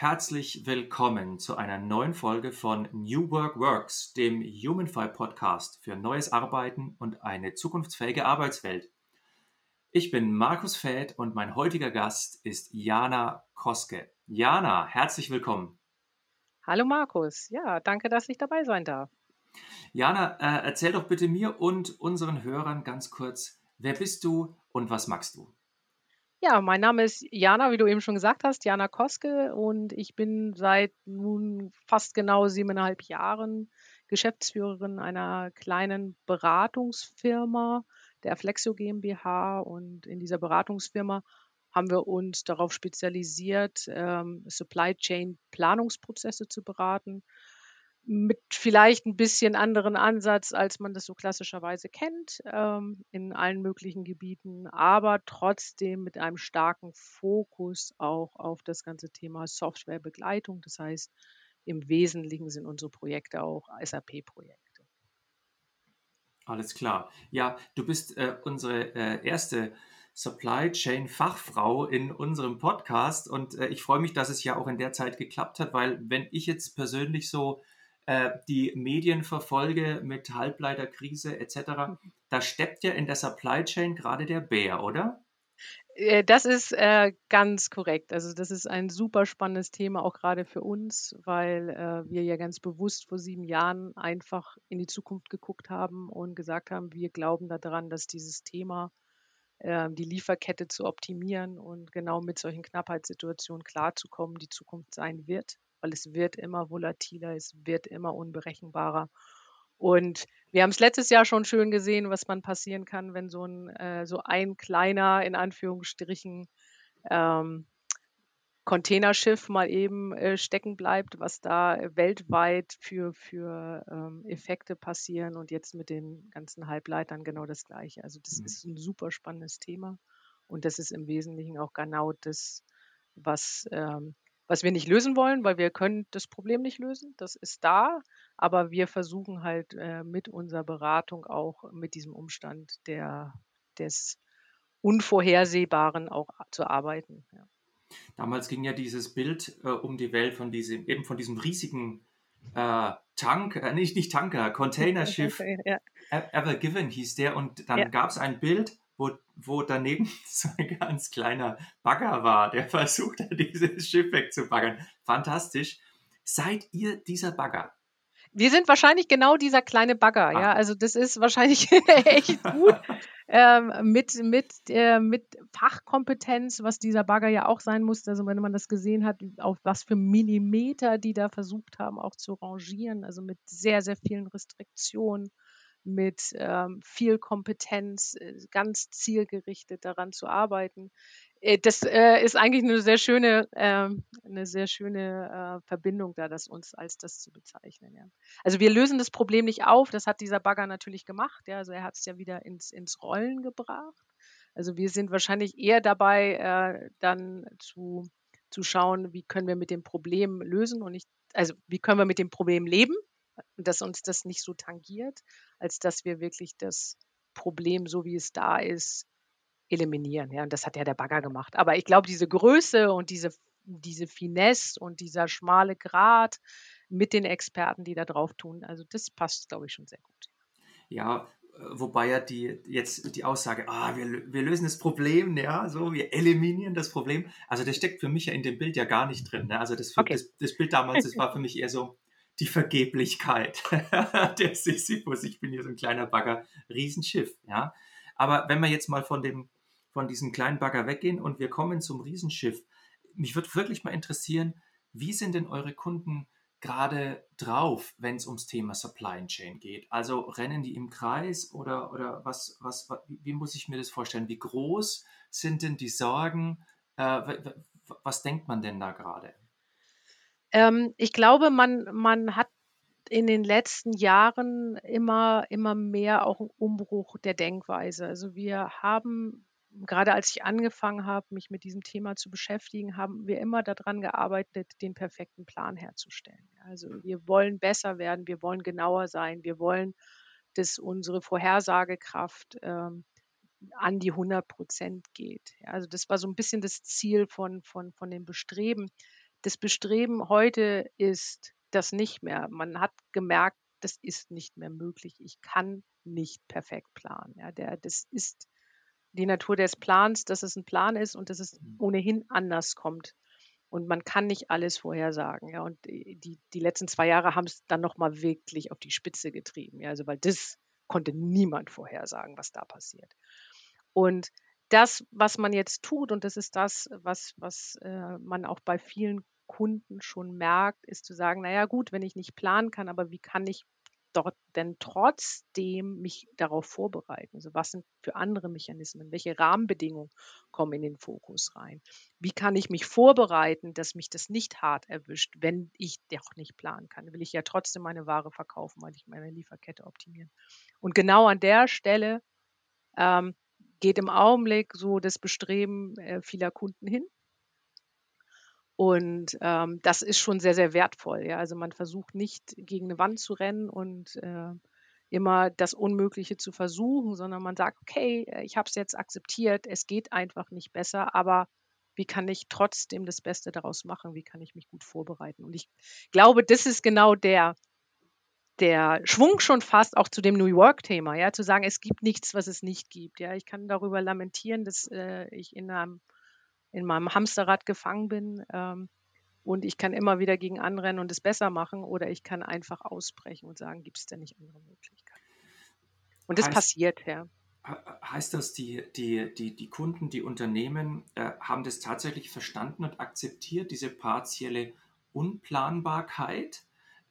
Herzlich willkommen zu einer neuen Folge von New Work Works, dem HumanFi Podcast für neues Arbeiten und eine zukunftsfähige Arbeitswelt. Ich bin Markus Fäth und mein heutiger Gast ist Jana Koske. Jana, herzlich willkommen. Hallo Markus, ja, danke, dass ich dabei sein darf. Jana, äh, erzähl doch bitte mir und unseren Hörern ganz kurz, wer bist du und was magst du? Ja, mein Name ist Jana, wie du eben schon gesagt hast, Jana Koske und ich bin seit nun fast genau siebeneinhalb Jahren Geschäftsführerin einer kleinen Beratungsfirma, der Flexio GmbH. Und in dieser Beratungsfirma haben wir uns darauf spezialisiert, ähm, Supply Chain Planungsprozesse zu beraten mit vielleicht ein bisschen anderen Ansatz, als man das so klassischerweise kennt, ähm, in allen möglichen Gebieten, aber trotzdem mit einem starken Fokus auch auf das ganze Thema Softwarebegleitung. Das heißt, im Wesentlichen sind unsere Projekte auch SAP-Projekte. Alles klar. Ja, du bist äh, unsere äh, erste Supply Chain Fachfrau in unserem Podcast und äh, ich freue mich, dass es ja auch in der Zeit geklappt hat, weil wenn ich jetzt persönlich so äh, die Medien verfolge mit Halbleiterkrise etc., da steppt ja in der Supply Chain gerade der Bär, oder? Äh, das ist äh, ganz korrekt. Also das ist ein super spannendes Thema, auch gerade für uns, weil äh, wir ja ganz bewusst vor sieben Jahren einfach in die Zukunft geguckt haben und gesagt haben, wir glauben daran, dass dieses Thema, äh, die Lieferkette zu optimieren und genau mit solchen Knappheitssituationen klarzukommen, die Zukunft sein wird weil es wird immer volatiler, es wird immer unberechenbarer. Und wir haben es letztes Jahr schon schön gesehen, was man passieren kann, wenn so ein, äh, so ein kleiner, in Anführungsstrichen, ähm, Containerschiff mal eben äh, stecken bleibt, was da weltweit für, für ähm, Effekte passieren und jetzt mit den ganzen Halbleitern genau das Gleiche. Also das mhm. ist ein super spannendes Thema und das ist im Wesentlichen auch genau das, was ähm, was wir nicht lösen wollen, weil wir können das Problem nicht lösen. Das ist da, aber wir versuchen halt äh, mit unserer Beratung auch mit diesem Umstand der, des Unvorhersehbaren auch zu arbeiten. Ja. Damals ging ja dieses Bild äh, um die Welt von diesem, eben von diesem riesigen äh, Tank, äh, nicht, nicht Tanker, Containerschiff, ja. Ever Given hieß der und dann ja. gab es ein Bild, wo, wo daneben so ein ganz kleiner Bagger war, der versucht hat, dieses Schiff wegzubaggern. Fantastisch. Seid ihr dieser Bagger? Wir sind wahrscheinlich genau dieser kleine Bagger, ah. ja. Also das ist wahrscheinlich echt gut ähm, mit, mit, äh, mit Fachkompetenz, was dieser Bagger ja auch sein muss. Also wenn man das gesehen hat, auf was für Millimeter die da versucht haben, auch zu rangieren, also mit sehr, sehr vielen Restriktionen mit ähm, viel Kompetenz, äh, ganz zielgerichtet daran zu arbeiten. Äh, das äh, ist eigentlich eine sehr schöne, äh, eine sehr schöne äh, Verbindung da, das uns als das zu bezeichnen. Ja. Also wir lösen das Problem nicht auf, das hat dieser Bagger natürlich gemacht. Ja. Also er hat es ja wieder ins, ins Rollen gebracht. Also wir sind wahrscheinlich eher dabei, äh, dann zu, zu schauen, wie können wir mit dem Problem lösen und nicht, also wie können wir mit dem Problem leben dass uns das nicht so tangiert, als dass wir wirklich das Problem, so wie es da ist, eliminieren. Ja, und das hat ja der Bagger gemacht. Aber ich glaube, diese Größe und diese, diese Finesse und dieser schmale Grat mit den Experten, die da drauf tun, also das passt, glaube ich, schon sehr gut. Ja, äh, wobei ja die jetzt die Aussage, ah, wir, wir lösen das Problem, ja, so, wir eliminieren das Problem. Also das steckt für mich ja in dem Bild ja gar nicht drin. Ne? Also das, okay. das, das Bild damals, das war für mich eher so, die Vergeblichkeit der Sisyphus. Ich bin hier so ein kleiner Bagger, Riesenschiff, ja. Aber wenn wir jetzt mal von dem, von diesem kleinen Bagger weggehen und wir kommen zum Riesenschiff, mich würde wirklich mal interessieren, wie sind denn eure Kunden gerade drauf, wenn es ums Thema Supply Chain geht? Also rennen die im Kreis oder, oder was, was, wie muss ich mir das vorstellen? Wie groß sind denn die Sorgen? Äh, was denkt man denn da gerade? Ähm, ich glaube, man, man hat in den letzten Jahren immer, immer mehr auch einen Umbruch der Denkweise. Also wir haben, gerade als ich angefangen habe, mich mit diesem Thema zu beschäftigen, haben wir immer daran gearbeitet, den perfekten Plan herzustellen. Also wir wollen besser werden, wir wollen genauer sein, wir wollen, dass unsere Vorhersagekraft ähm, an die 100 Prozent geht. Also das war so ein bisschen das Ziel von, von, von dem Bestreben. Das Bestreben heute ist das nicht mehr. Man hat gemerkt, das ist nicht mehr möglich. Ich kann nicht perfekt planen. Ja, der, das ist die Natur des Plans, dass es ein Plan ist und dass es mhm. ohnehin anders kommt. Und man kann nicht alles vorhersagen. Ja, und die, die letzten zwei Jahre haben es dann nochmal wirklich auf die Spitze getrieben. Ja, also weil das konnte niemand vorhersagen, was da passiert. Und das, was man jetzt tut, und das ist das, was, was äh, man auch bei vielen Kunden schon merkt, ist zu sagen, naja gut, wenn ich nicht planen kann, aber wie kann ich dort denn trotzdem mich darauf vorbereiten? Also was sind für andere Mechanismen? Welche Rahmenbedingungen kommen in den Fokus rein? Wie kann ich mich vorbereiten, dass mich das nicht hart erwischt, wenn ich doch nicht planen kann? Will ich ja trotzdem meine Ware verkaufen, weil ich meine Lieferkette optimieren. Und genau an der Stelle ähm, geht im Augenblick so das Bestreben äh, vieler Kunden hin. Und ähm, das ist schon sehr, sehr wertvoll. Ja? Also man versucht nicht gegen eine Wand zu rennen und äh, immer das Unmögliche zu versuchen, sondern man sagt, okay, äh, ich habe es jetzt akzeptiert, es geht einfach nicht besser, aber wie kann ich trotzdem das Beste daraus machen? Wie kann ich mich gut vorbereiten? Und ich glaube, das ist genau der, der Schwung schon fast auch zu dem New York-Thema, ja, zu sagen, es gibt nichts, was es nicht gibt. Ja, ich kann darüber lamentieren, dass äh, ich in, einem, in meinem Hamsterrad gefangen bin ähm, und ich kann immer wieder gegen anrennen und es besser machen oder ich kann einfach ausbrechen und sagen, gibt es denn nicht andere Möglichkeiten? Und das heißt, passiert, ja. Heißt das, die, die, die, die Kunden, die Unternehmen äh, haben das tatsächlich verstanden und akzeptiert, diese partielle Unplanbarkeit?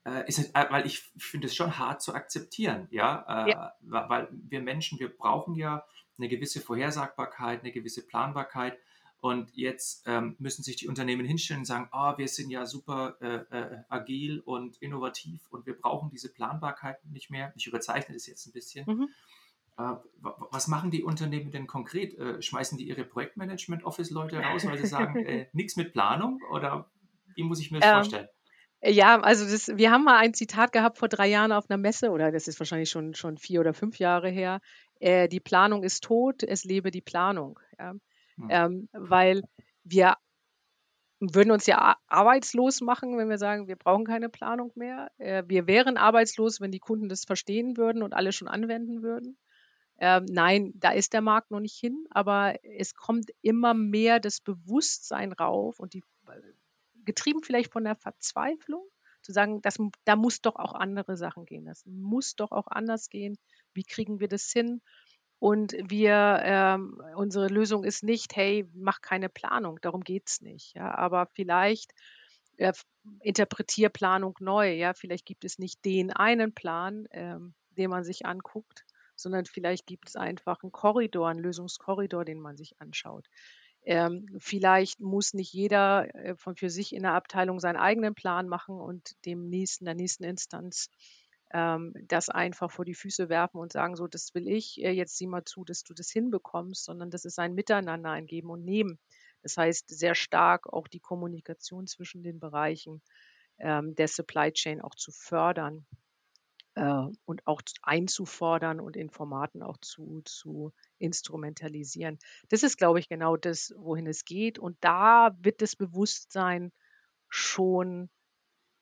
Äh, ist, äh, weil ich finde es schon hart zu akzeptieren, ja? Äh, ja? weil wir Menschen, wir brauchen ja eine gewisse Vorhersagbarkeit, eine gewisse Planbarkeit. Und jetzt ähm, müssen sich die Unternehmen hinstellen und sagen, oh, wir sind ja super äh, äh, agil und innovativ und wir brauchen diese Planbarkeit nicht mehr. Ich überzeichne das jetzt ein bisschen. Mhm. Äh, was machen die Unternehmen denn konkret? Äh, schmeißen die ihre Projektmanagement-Office-Leute raus, weil sie sagen, nichts mit Planung? Oder wie muss ich mir das ähm, vorstellen? Ja, also das, wir haben mal ein Zitat gehabt vor drei Jahren auf einer Messe, oder das ist wahrscheinlich schon, schon vier oder fünf Jahre her. Äh, die Planung ist tot, es lebe die Planung. Ja? Hm. Ähm, weil wir würden uns ja arbeitslos machen, wenn wir sagen, wir brauchen keine Planung mehr. Äh, wir wären arbeitslos, wenn die Kunden das verstehen würden und alle schon anwenden würden. Ähm, nein, da ist der Markt noch nicht hin, aber es kommt immer mehr das Bewusstsein rauf und die getrieben vielleicht von der Verzweiflung, zu sagen, das, da muss doch auch andere Sachen gehen. Das muss doch auch anders gehen. Wie kriegen wir das hin? Und wir, ähm, unsere Lösung ist nicht, hey, mach keine Planung, darum geht es nicht. Ja, aber vielleicht äh, interpretier Planung neu. Ja, vielleicht gibt es nicht den einen Plan, ähm, den man sich anguckt, sondern vielleicht gibt es einfach einen Korridor, einen Lösungskorridor, den man sich anschaut. Ähm, vielleicht muss nicht jeder äh, von für sich in der Abteilung seinen eigenen Plan machen und dem nächsten, der nächsten Instanz ähm, das einfach vor die Füße werfen und sagen, so, das will ich, äh, jetzt sieh mal zu, dass du das hinbekommst, sondern das ist ein Miteinander, ein Geben und Nehmen. Das heißt, sehr stark auch die Kommunikation zwischen den Bereichen ähm, der Supply Chain auch zu fördern äh, und auch einzufordern und in Formaten auch zu, zu instrumentalisieren. Das ist, glaube ich, genau das, wohin es geht. Und da wird das Bewusstsein schon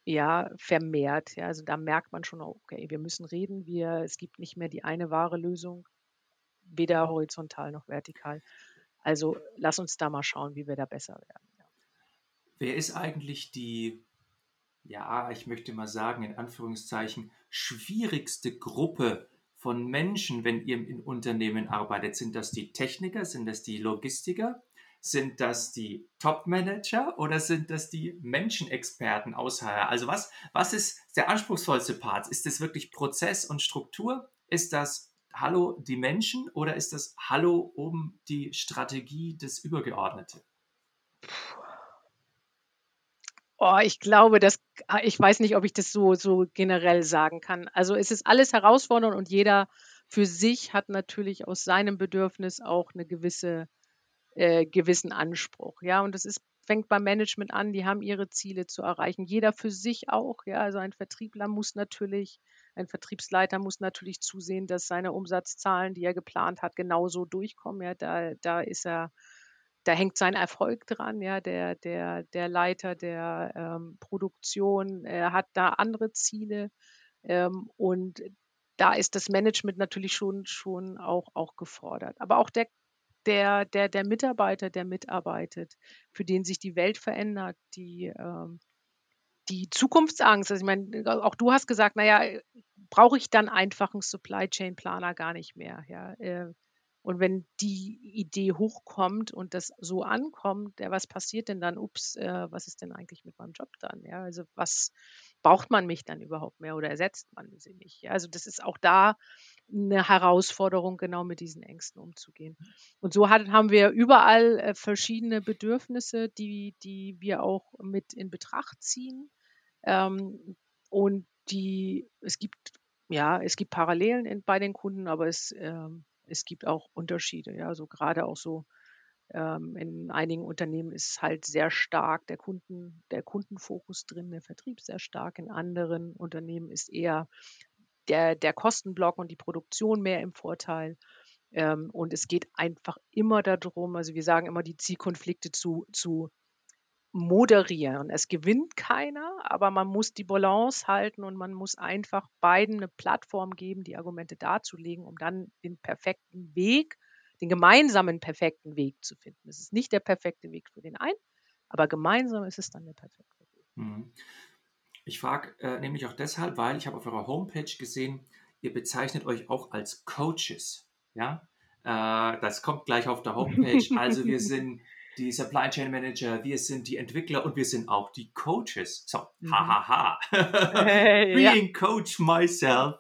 ja, vermehrt. Ja, also da merkt man schon, okay, wir müssen reden, wir, es gibt nicht mehr die eine wahre Lösung, weder horizontal noch vertikal. Also lass uns da mal schauen, wie wir da besser werden. Ja. Wer ist eigentlich die ja, ich möchte mal sagen, in Anführungszeichen, schwierigste Gruppe von Menschen, wenn ihr in Unternehmen arbeitet? Sind das die Techniker? Sind das die Logistiker? Sind das die Top-Manager oder sind das die Menschenexperten aus HR? Also was, was ist der anspruchsvollste Part? Ist das wirklich Prozess und Struktur? Ist das Hallo die Menschen oder ist das Hallo um die Strategie des Übergeordnete? Oh, ich glaube, dass ah, ich weiß nicht, ob ich das so so generell sagen kann. Also, es ist alles herausfordernd und jeder für sich hat natürlich aus seinem Bedürfnis auch eine gewisse äh, gewissen Anspruch, ja? Und das ist fängt beim Management an, die haben ihre Ziele zu erreichen. Jeder für sich auch, ja? Also, ein Vertriebler muss natürlich ein Vertriebsleiter muss natürlich zusehen, dass seine Umsatzzahlen, die er geplant hat, genauso durchkommen, ja? Da da ist er da hängt sein Erfolg dran, ja, der, der, der Leiter der ähm, Produktion, er hat da andere Ziele ähm, und da ist das Management natürlich schon, schon auch, auch gefordert. Aber auch der, der, der, der Mitarbeiter, der mitarbeitet, für den sich die Welt verändert, die, ähm, die Zukunftsangst. Also ich meine, auch du hast gesagt, naja, brauche ich dann einfach einen Supply Chain Planer gar nicht mehr. Ja, äh, und wenn die Idee hochkommt und das so ankommt, ja, was passiert denn dann? Ups, äh, was ist denn eigentlich mit meinem Job dann? Ja, also was braucht man mich dann überhaupt mehr oder ersetzt man sie nicht? Ja, also das ist auch da eine Herausforderung, genau mit diesen Ängsten umzugehen. Und so hat, haben wir überall äh, verschiedene Bedürfnisse, die, die wir auch mit in Betracht ziehen. Ähm, und die, es gibt, ja, es gibt Parallelen in, bei den Kunden, aber es ähm, es gibt auch Unterschiede. Ja, also gerade auch so ähm, in einigen Unternehmen ist halt sehr stark der Kunden, der Kundenfokus drin, der Vertrieb sehr stark. In anderen Unternehmen ist eher der, der Kostenblock und die Produktion mehr im Vorteil. Ähm, und es geht einfach immer darum, also wir sagen immer, die Zielkonflikte zu, zu moderieren. Es gewinnt keiner, aber man muss die Balance halten und man muss einfach beiden eine Plattform geben, die Argumente darzulegen, um dann den perfekten Weg, den gemeinsamen perfekten Weg zu finden. Es ist nicht der perfekte Weg für den einen, aber gemeinsam ist es dann der perfekte Weg. Mhm. Ich frage äh, nämlich auch deshalb, weil ich habe auf eurer Homepage gesehen, ihr bezeichnet euch auch als Coaches. Ja, äh, das kommt gleich auf der Homepage. Also wir sind die Supply Chain Manager, wir sind die Entwickler und wir sind auch die Coaches. So, hahaha. Mhm. Hey, Being ja. Coach myself,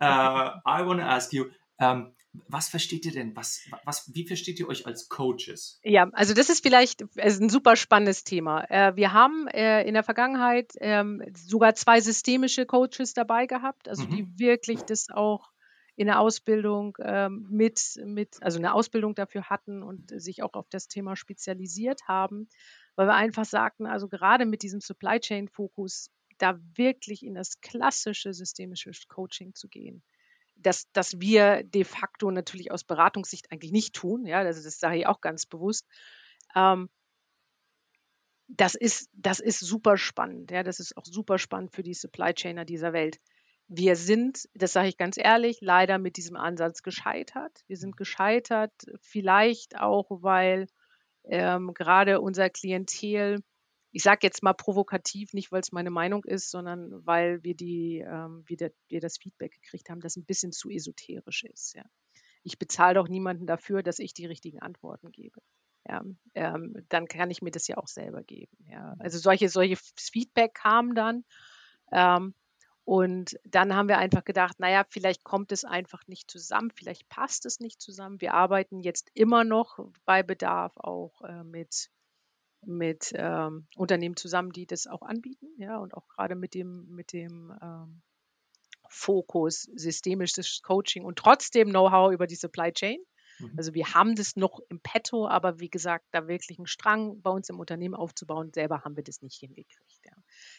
uh, I want to ask you, um, was versteht ihr denn? Was, was, wie versteht ihr euch als Coaches? Ja, also das ist vielleicht ein super spannendes Thema. Äh, wir haben äh, in der Vergangenheit ähm, sogar zwei systemische Coaches dabei gehabt, also mhm. die wirklich das auch in der Ausbildung ähm, mit, mit, also eine Ausbildung dafür hatten und sich auch auf das Thema spezialisiert haben, weil wir einfach sagten, also gerade mit diesem Supply Chain Fokus, da wirklich in das klassische systemische Coaching zu gehen. Das, das wir de facto natürlich aus Beratungssicht eigentlich nicht tun, ja, also das sage ich auch ganz bewusst. Ähm, das ist, das ist super spannend, ja, das ist auch super spannend für die Supply Chainer dieser Welt. Wir sind, das sage ich ganz ehrlich, leider mit diesem Ansatz gescheitert. Wir sind gescheitert, vielleicht auch, weil ähm, gerade unser Klientel, ich sage jetzt mal provokativ, nicht weil es meine Meinung ist, sondern weil wir, die, ähm, wir, wir das Feedback gekriegt haben, das ein bisschen zu esoterisch ist. Ja. Ich bezahle doch niemanden dafür, dass ich die richtigen Antworten gebe. Ja, ähm, dann kann ich mir das ja auch selber geben. Ja. Also solche, solche Feedback kam dann. Ähm, und dann haben wir einfach gedacht, naja, vielleicht kommt es einfach nicht zusammen, vielleicht passt es nicht zusammen. Wir arbeiten jetzt immer noch bei Bedarf auch äh, mit, mit ähm, Unternehmen zusammen, die das auch anbieten, ja, und auch gerade mit dem, mit dem ähm, Fokus systemisches Coaching und trotzdem Know-how über die Supply Chain. Mhm. Also wir haben das noch im Petto, aber wie gesagt, da wirklich einen Strang bei uns im Unternehmen aufzubauen, selber haben wir das nicht hingekriegt. Ja.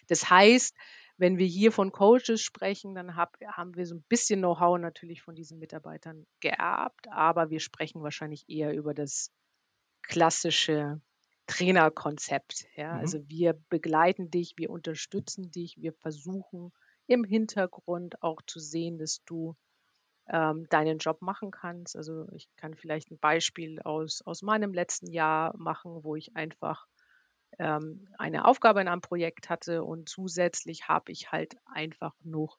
Das heißt, wenn wir hier von Coaches sprechen, dann hab, haben wir so ein bisschen Know-how natürlich von diesen Mitarbeitern geerbt, aber wir sprechen wahrscheinlich eher über das klassische Trainerkonzept. Ja? Mhm. Also wir begleiten dich, wir unterstützen dich, wir versuchen im Hintergrund auch zu sehen, dass du ähm, deinen Job machen kannst. Also ich kann vielleicht ein Beispiel aus, aus meinem letzten Jahr machen, wo ich einfach ähm, eine Aufgabe in einem Projekt hatte und zusätzlich habe ich halt einfach noch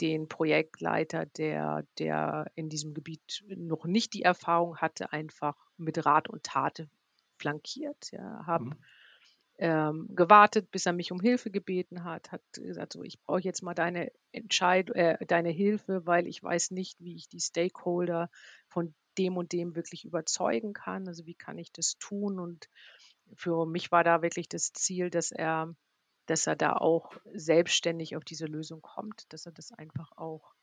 den Projektleiter, der, der in diesem Gebiet noch nicht die Erfahrung hatte, einfach mit Rat und Tat flankiert. Ja, habe mhm. ähm, gewartet, bis er mich um Hilfe gebeten hat, hat gesagt, so, ich brauche jetzt mal deine Entscheidung, äh, deine Hilfe, weil ich weiß nicht, wie ich die Stakeholder von dem und dem wirklich überzeugen kann. Also wie kann ich das tun und für mich war da wirklich das Ziel, dass er dass er da auch selbstständig auf diese Lösung kommt, dass er das einfach auch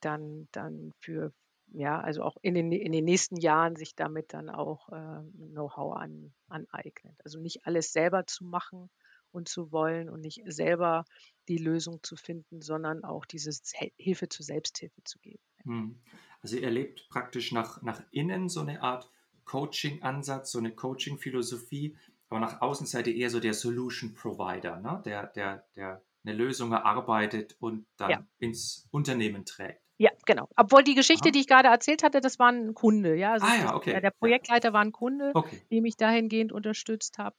dann, dann für, ja, also auch in den, in den nächsten Jahren sich damit dann auch äh, Know-how an, aneignet. Also nicht alles selber zu machen und zu wollen und nicht selber die Lösung zu finden, sondern auch diese Hilfe zur Selbsthilfe zu geben. Hm. Also ihr erlebt praktisch nach, nach innen so eine Art Coaching-Ansatz, so eine Coaching-Philosophie, aber nach außen seid ihr eher so der Solution Provider, ne? der, der, der eine Lösung erarbeitet und dann ja. ins Unternehmen trägt. Ja, genau. Obwohl die Geschichte, Aha. die ich gerade erzählt hatte, das war ein Kunde. Ja, also ah, ja, okay. der Projektleiter war ein Kunde, okay. dem ich dahingehend unterstützt habe.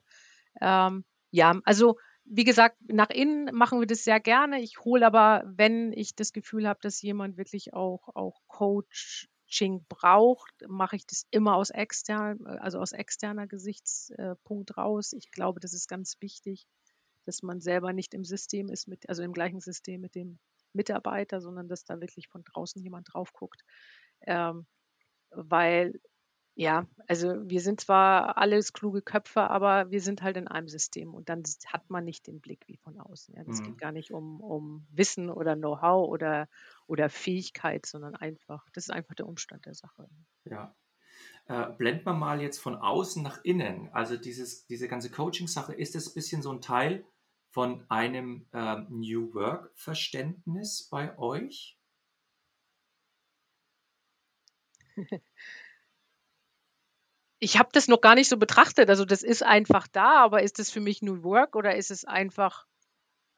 Ähm, ja, also wie gesagt, nach innen machen wir das sehr gerne. Ich hole aber, wenn ich das Gefühl habe, dass jemand wirklich auch, auch Coaching braucht, mache ich das immer aus extern, also aus externer Gesichtspunkt raus. Ich glaube, das ist ganz wichtig, dass man selber nicht im System ist, mit, also im gleichen System mit dem Mitarbeiter, sondern dass da wirklich von draußen jemand drauf guckt. Ähm, weil, ja, also wir sind zwar alles kluge Köpfe, aber wir sind halt in einem System und dann hat man nicht den Blick wie von außen. Ja. Das mhm. geht gar nicht um, um Wissen oder Know-how oder, oder Fähigkeit, sondern einfach, das ist einfach der Umstand der Sache. Ja. Äh, blenden wir mal jetzt von außen nach innen. Also dieses, diese ganze Coaching-Sache, ist das ein bisschen so ein Teil von einem ähm, New Work-Verständnis bei euch? Ich habe das noch gar nicht so betrachtet. Also das ist einfach da, aber ist das für mich New Work oder ist es einfach,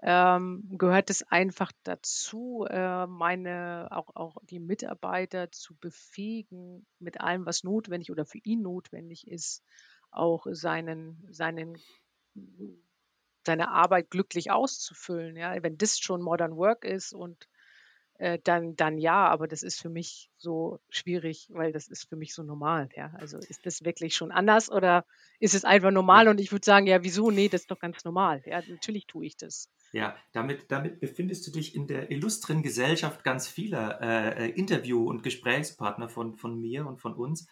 ähm, gehört es einfach dazu, äh, meine, auch, auch die Mitarbeiter zu befähigen mit allem, was notwendig oder für ihn notwendig ist, auch seinen, seinen seine Arbeit glücklich auszufüllen. Ja, wenn das schon Modern Work ist und äh, dann, dann ja, aber das ist für mich so schwierig, weil das ist für mich so normal. Ja, also ist das wirklich schon anders oder ist es einfach normal? Und ich würde sagen, ja, wieso? Nee, das ist doch ganz normal. Ja, natürlich tue ich das. Ja, damit, damit befindest du dich in der illustren Gesellschaft ganz vieler äh, äh Interview- und Gesprächspartner von, von mir und von uns.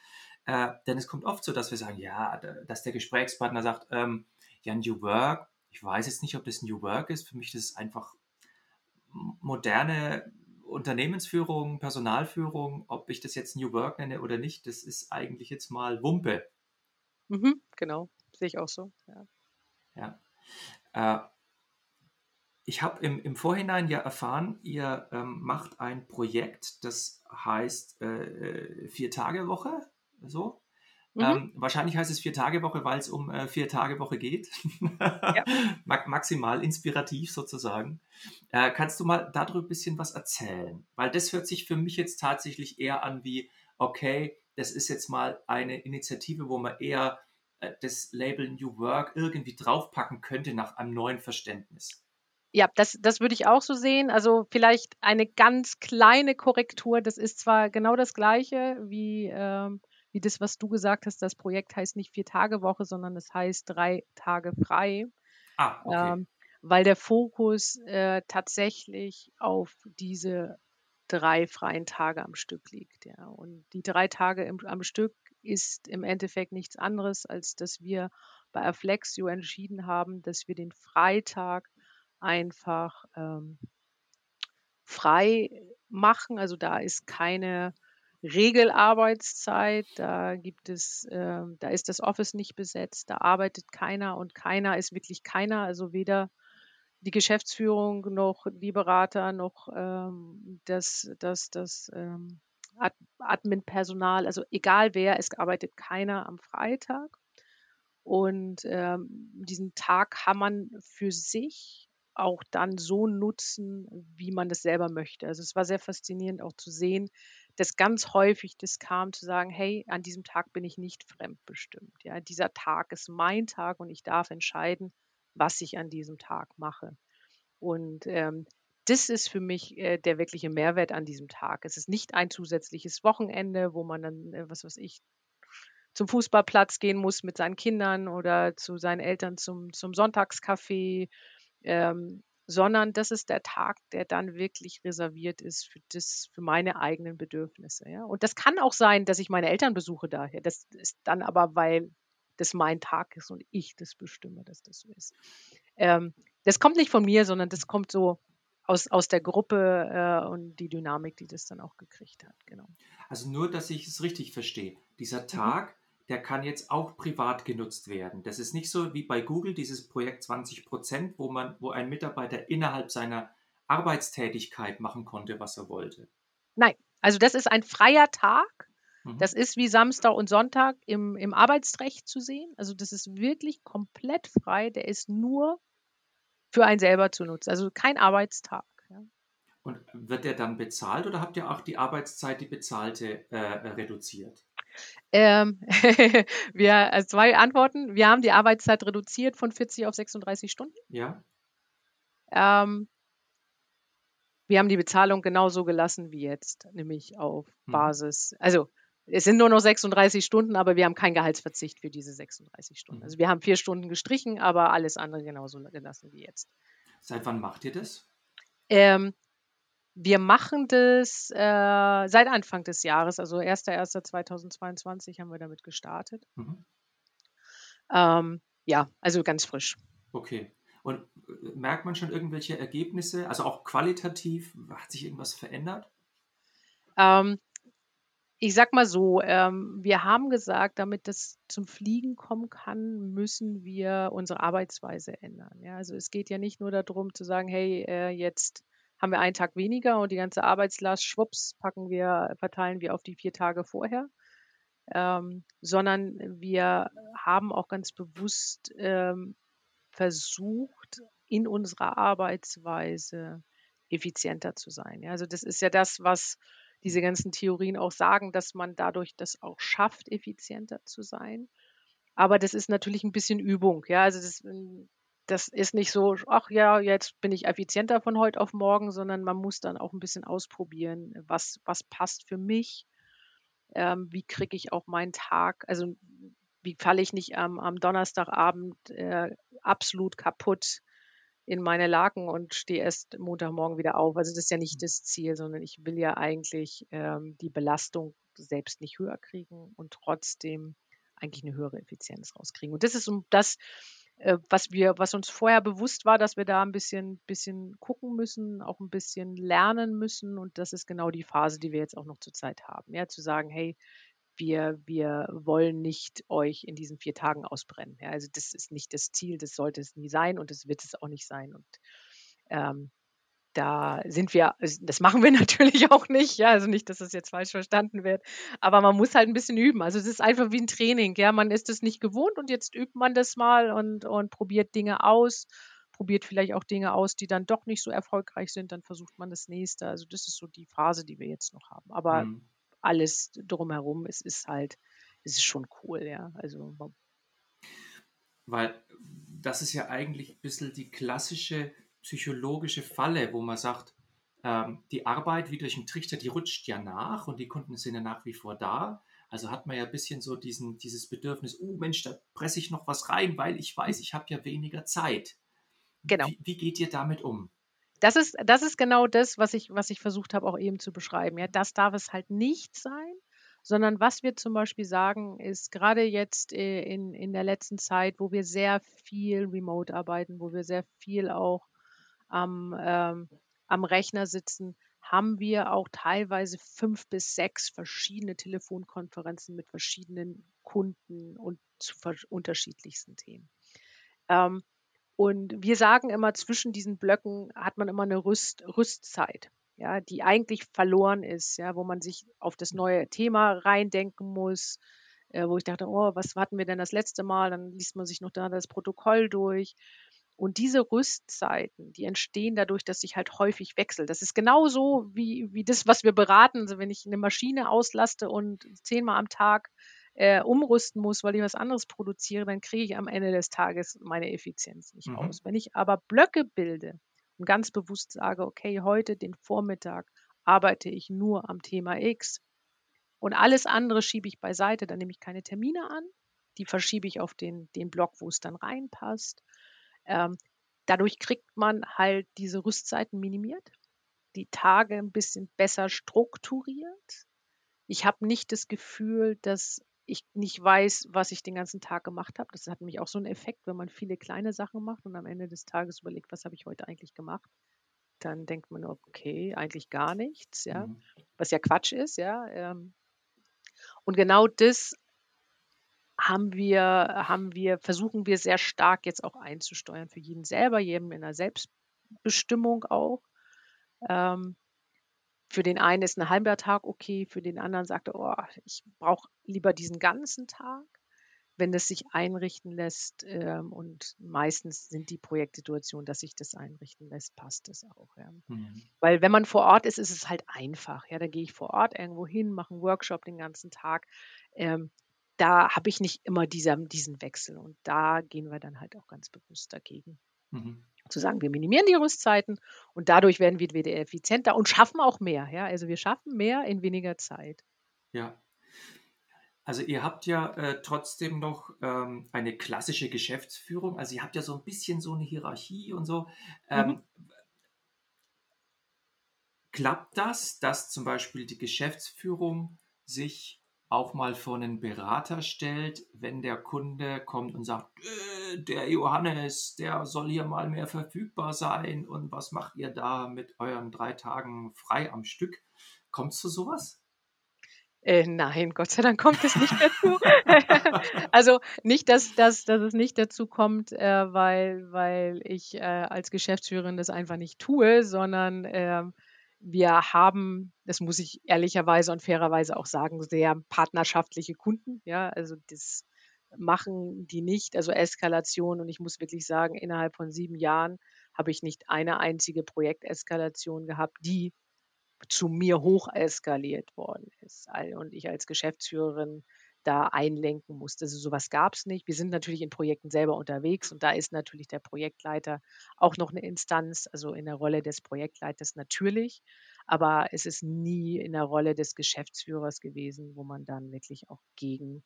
Äh, denn es kommt oft so, dass wir sagen, ja, dass der Gesprächspartner sagt, ähm, ja, New Work, ich weiß jetzt nicht, ob das New Work ist. Für mich ist es einfach moderne Unternehmensführung, Personalführung, ob ich das jetzt New Work nenne oder nicht, das ist eigentlich jetzt mal Wumpe. Mhm, genau, sehe ich auch so. Ja. ja. Äh, ich habe im, im Vorhinein ja erfahren, ihr ähm, macht ein Projekt, das heißt äh, äh Vier-Tage-Woche, so. Mhm. Ähm, wahrscheinlich heißt es Vier-Tage-Woche, weil es um äh, Vier-Tage-Woche geht. ja. Maximal inspirativ sozusagen. Äh, kannst du mal darüber ein bisschen was erzählen? Weil das hört sich für mich jetzt tatsächlich eher an wie, okay, das ist jetzt mal eine Initiative, wo man eher äh, das Label New Work irgendwie draufpacken könnte nach einem neuen Verständnis. Ja, das, das würde ich auch so sehen. Also vielleicht eine ganz kleine Korrektur. Das ist zwar genau das gleiche wie ähm, wie das, was du gesagt hast, das Projekt heißt nicht Vier-Tage-Woche, sondern es heißt drei Tage frei. Ah, okay. Ähm, weil der Fokus äh, tatsächlich auf diese drei freien Tage am Stück liegt. Ja. Und die drei Tage im, am Stück ist im Endeffekt nichts anderes, als dass wir bei Aflexio entschieden haben, dass wir den Freitag einfach ähm, frei machen. Also da ist keine Regelarbeitszeit, da gibt es, äh, da ist das Office nicht besetzt, da arbeitet keiner und keiner ist wirklich keiner, also weder die Geschäftsführung noch die Berater noch ähm, das, das, das ähm, Admin-Personal, also egal wer, es arbeitet keiner am Freitag. Und ähm, diesen Tag kann man für sich auch dann so nutzen, wie man das selber möchte. Also es war sehr faszinierend auch zu sehen, dass ganz häufig das kam zu sagen, hey, an diesem Tag bin ich nicht fremdbestimmt. Ja, dieser Tag ist mein Tag und ich darf entscheiden, was ich an diesem Tag mache. Und ähm, das ist für mich äh, der wirkliche Mehrwert an diesem Tag. Es ist nicht ein zusätzliches Wochenende, wo man dann, äh, was weiß ich, zum Fußballplatz gehen muss mit seinen Kindern oder zu seinen Eltern zum, zum Sonntagskaffee. Ähm, sondern das ist der Tag, der dann wirklich reserviert ist für das, für meine eigenen Bedürfnisse. Ja? Und das kann auch sein, dass ich meine Eltern besuche daher. Das ist dann aber, weil das mein Tag ist und ich das bestimme, dass das so ist. Ähm, Das kommt nicht von mir, sondern das kommt so aus, aus der Gruppe äh, und die Dynamik, die das dann auch gekriegt hat. Genau. Also nur, dass ich es richtig verstehe. Dieser mhm. Tag, mhm. Der kann jetzt auch privat genutzt werden. Das ist nicht so wie bei Google, dieses Projekt 20 Prozent, wo man, wo ein Mitarbeiter innerhalb seiner Arbeitstätigkeit machen konnte, was er wollte. Nein, also das ist ein freier Tag. Mhm. Das ist wie Samstag und Sonntag im, im Arbeitsrecht zu sehen. Also das ist wirklich komplett frei. Der ist nur für einen selber zu nutzen. Also kein Arbeitstag. Ja. Und wird der dann bezahlt oder habt ihr auch die Arbeitszeit, die bezahlte, äh, reduziert? Ähm, wir, also zwei Antworten. Wir haben die Arbeitszeit reduziert von 40 auf 36 Stunden. Ja. Ähm, wir haben die Bezahlung genauso gelassen wie jetzt, nämlich auf mhm. Basis. Also es sind nur noch 36 Stunden, aber wir haben keinen Gehaltsverzicht für diese 36 Stunden. Mhm. Also wir haben vier Stunden gestrichen, aber alles andere genauso gelassen wie jetzt. Seit wann macht ihr das? Ähm, wir machen das äh, seit Anfang des Jahres, also 1.1.2022 haben wir damit gestartet. Mhm. Ähm, ja, also ganz frisch. Okay. Und äh, merkt man schon irgendwelche Ergebnisse, also auch qualitativ, hat sich irgendwas verändert? Ähm, ich sag mal so, ähm, wir haben gesagt, damit das zum Fliegen kommen kann, müssen wir unsere Arbeitsweise ändern. Ja, also es geht ja nicht nur darum zu sagen, hey, äh, jetzt haben wir einen Tag weniger und die ganze Arbeitslast, schwupps, packen wir, verteilen wir auf die vier Tage vorher. Ähm, sondern wir haben auch ganz bewusst ähm, versucht, in unserer Arbeitsweise effizienter zu sein. Ja, also das ist ja das, was diese ganzen Theorien auch sagen, dass man dadurch das auch schafft, effizienter zu sein. Aber das ist natürlich ein bisschen Übung. Ja, also das, ähm, das ist nicht so, ach ja, jetzt bin ich effizienter von heute auf morgen, sondern man muss dann auch ein bisschen ausprobieren, was, was passt für mich. Ähm, wie kriege ich auch meinen Tag, also wie falle ich nicht am, am Donnerstagabend äh, absolut kaputt in meine Laken und stehe erst Montagmorgen wieder auf. Also das ist ja nicht das Ziel, sondern ich will ja eigentlich ähm, die Belastung selbst nicht höher kriegen und trotzdem eigentlich eine höhere Effizienz rauskriegen. Und das ist um das, äh, was wir, was uns vorher bewusst war, dass wir da ein bisschen, bisschen gucken müssen, auch ein bisschen lernen müssen. Und das ist genau die Phase, die wir jetzt auch noch zurzeit haben. Ja, zu sagen, hey, wir, wir wollen nicht euch in diesen vier Tagen ausbrennen. Ja, also das ist nicht das Ziel, das sollte es nie sein und das wird es auch nicht sein. Und ähm, da sind wir, das machen wir natürlich auch nicht, ja, also nicht, dass das jetzt falsch verstanden wird, aber man muss halt ein bisschen üben. Also es ist einfach wie ein Training, ja, man ist es nicht gewohnt und jetzt übt man das mal und, und probiert Dinge aus, probiert vielleicht auch Dinge aus, die dann doch nicht so erfolgreich sind, dann versucht man das nächste. Also das ist so die Phase, die wir jetzt noch haben. Aber mhm alles drumherum, es ist halt, es ist schon cool, ja. Also weil das ist ja eigentlich ein bisschen die klassische psychologische Falle, wo man sagt, ähm, die Arbeit wie durch einen Trichter, die rutscht ja nach und die Kunden sind ja nach wie vor da. Also hat man ja ein bisschen so diesen, dieses Bedürfnis, oh Mensch, da presse ich noch was rein, weil ich weiß, ich habe ja weniger Zeit. Genau. Wie, wie geht ihr damit um? Das ist, das ist genau das, was ich, was ich versucht habe, auch eben zu beschreiben. Ja, das darf es halt nicht sein, sondern was wir zum Beispiel sagen, ist gerade jetzt äh, in, in der letzten Zeit, wo wir sehr viel remote arbeiten, wo wir sehr viel auch am, ähm, am Rechner sitzen, haben wir auch teilweise fünf bis sechs verschiedene Telefonkonferenzen mit verschiedenen Kunden und zu unterschiedlichsten Themen. Ähm, und wir sagen immer, zwischen diesen Blöcken hat man immer eine Rüst, Rüstzeit, ja, die eigentlich verloren ist, ja, wo man sich auf das neue Thema reindenken muss, äh, wo ich dachte, oh, was hatten wir denn das letzte Mal? Dann liest man sich noch da das Protokoll durch. Und diese Rüstzeiten, die entstehen dadurch, dass ich halt häufig wechsle. Das ist genauso wie, wie das, was wir beraten. Also wenn ich eine Maschine auslaste und zehnmal am Tag äh, umrüsten muss, weil ich was anderes produziere, dann kriege ich am Ende des Tages meine Effizienz nicht mhm. aus. Wenn ich aber Blöcke bilde und ganz bewusst sage, okay, heute den Vormittag arbeite ich nur am Thema X und alles andere schiebe ich beiseite, dann nehme ich keine Termine an, die verschiebe ich auf den, den Block, wo es dann reinpasst. Ähm, dadurch kriegt man halt diese Rüstzeiten minimiert, die Tage ein bisschen besser strukturiert. Ich habe nicht das Gefühl, dass ich nicht weiß, was ich den ganzen Tag gemacht habe. Das hat nämlich auch so einen Effekt, wenn man viele kleine Sachen macht und am Ende des Tages überlegt, was habe ich heute eigentlich gemacht? Dann denkt man, okay, eigentlich gar nichts, ja, mhm. was ja Quatsch ist, ja. Ähm. Und genau das haben wir, haben wir, versuchen wir sehr stark jetzt auch einzusteuern für jeden selber, jedem in der Selbstbestimmung auch. Ähm, für den einen ist ein halber Tag okay, für den anderen sagt er, oh, ich brauche lieber diesen ganzen Tag, wenn das sich einrichten lässt. Ähm, und meistens sind die Projektsituationen, dass sich das einrichten lässt, passt das auch. Ja. Mhm. Weil wenn man vor Ort ist, ist es halt einfach. Ja, da gehe ich vor Ort irgendwo hin, mache einen Workshop den ganzen Tag. Ähm, da habe ich nicht immer dieser, diesen Wechsel. Und da gehen wir dann halt auch ganz bewusst dagegen. Mhm. Zu sagen, wir minimieren die Rüstzeiten und dadurch werden wir wieder effizienter und schaffen auch mehr. Ja? Also wir schaffen mehr in weniger Zeit. Ja. Also ihr habt ja äh, trotzdem noch ähm, eine klassische Geschäftsführung. Also ihr habt ja so ein bisschen so eine Hierarchie und so. Ähm, mhm. Klappt das, dass zum Beispiel die Geschäftsführung sich auch mal vor einen Berater stellt, wenn der Kunde kommt und sagt, äh, der Johannes, der soll hier mal mehr verfügbar sein und was macht ihr da mit euren drei Tagen frei am Stück? Kommt es zu sowas? Äh, nein, Gott sei Dank kommt es nicht dazu. also nicht, dass, dass, dass es nicht dazu kommt, äh, weil, weil ich äh, als Geschäftsführerin das einfach nicht tue, sondern ähm, wir haben, das muss ich ehrlicherweise und fairerweise auch sagen, sehr partnerschaftliche Kunden. Ja, also das machen die nicht, also Eskalation. Und ich muss wirklich sagen, innerhalb von sieben Jahren habe ich nicht eine einzige Projekteskalation gehabt, die zu mir hoch eskaliert worden ist. Und ich als Geschäftsführerin da einlenken musste. Also sowas gab es nicht. Wir sind natürlich in Projekten selber unterwegs und da ist natürlich der Projektleiter auch noch eine Instanz, also in der Rolle des Projektleiters natürlich, aber es ist nie in der Rolle des Geschäftsführers gewesen, wo man dann wirklich auch gegen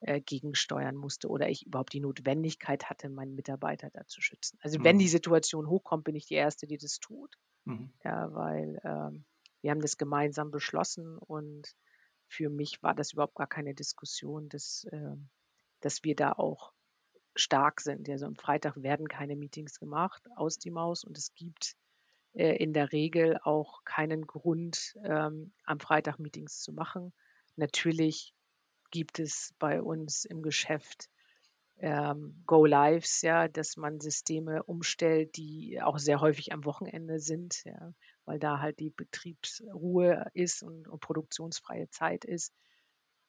äh, gegensteuern musste oder ich überhaupt die Notwendigkeit hatte, meinen Mitarbeiter da zu schützen. Also mhm. wenn die Situation hochkommt, bin ich die Erste, die das tut. Mhm. Ja, weil ähm, wir haben das gemeinsam beschlossen und für mich war das überhaupt gar keine Diskussion, dass, äh, dass wir da auch stark sind. Also am Freitag werden keine Meetings gemacht aus die Maus und es gibt äh, in der Regel auch keinen Grund, ähm, am Freitag Meetings zu machen. Natürlich gibt es bei uns im Geschäft ähm, Go-Lives, ja, dass man Systeme umstellt, die auch sehr häufig am Wochenende sind, ja, weil da halt die Betriebsruhe ist und, und produktionsfreie Zeit ist.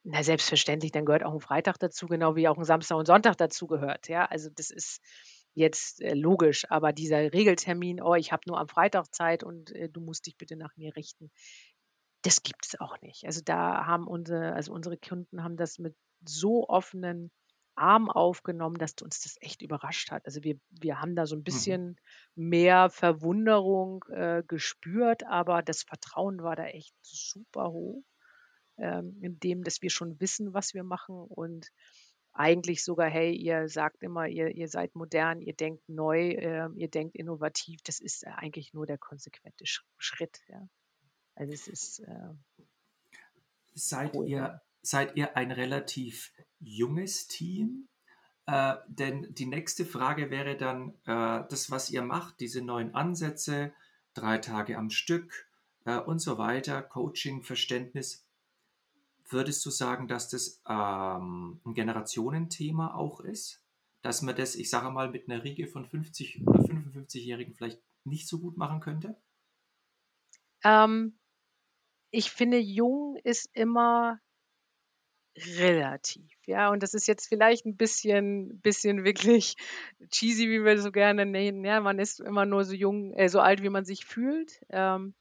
Na, selbstverständlich, dann gehört auch ein Freitag dazu, genau wie auch ein Samstag und Sonntag dazu gehört. Ja, also das ist jetzt äh, logisch, aber dieser Regeltermin, oh, ich habe nur am Freitag Zeit und äh, du musst dich bitte nach mir richten, das gibt es auch nicht. Also da haben unsere, also unsere Kunden haben das mit so offenen Arm aufgenommen, dass uns das echt überrascht hat. Also wir, wir haben da so ein mhm. bisschen mhm. mehr Verwunderung äh, gespürt, aber das Vertrauen war da echt super hoch, ähm, in dem, dass wir schon wissen, was wir machen und eigentlich sogar, hey, ihr sagt immer, ihr, ihr seid modern, ihr denkt neu, äh, ihr denkt innovativ. Das ist eigentlich nur der konsequente Schritt. Ja. Also es ist. Äh, seid cool. ihr seid ihr ein relativ junges Team? Äh, denn die nächste Frage wäre dann, äh, das, was ihr macht, diese neuen Ansätze, drei Tage am Stück äh, und so weiter, Coaching, Verständnis. Würdest du sagen, dass das ähm, ein Generationenthema auch ist? Dass man das, ich sage mal, mit einer Riege von 50 oder 55-Jährigen vielleicht nicht so gut machen könnte? Ähm, ich finde, jung ist immer relativ, ja. Und das ist jetzt vielleicht ein bisschen, bisschen wirklich cheesy, wie wir so gerne nennen. Ja, man ist immer nur so jung, äh, so alt, wie man sich fühlt. Ähm,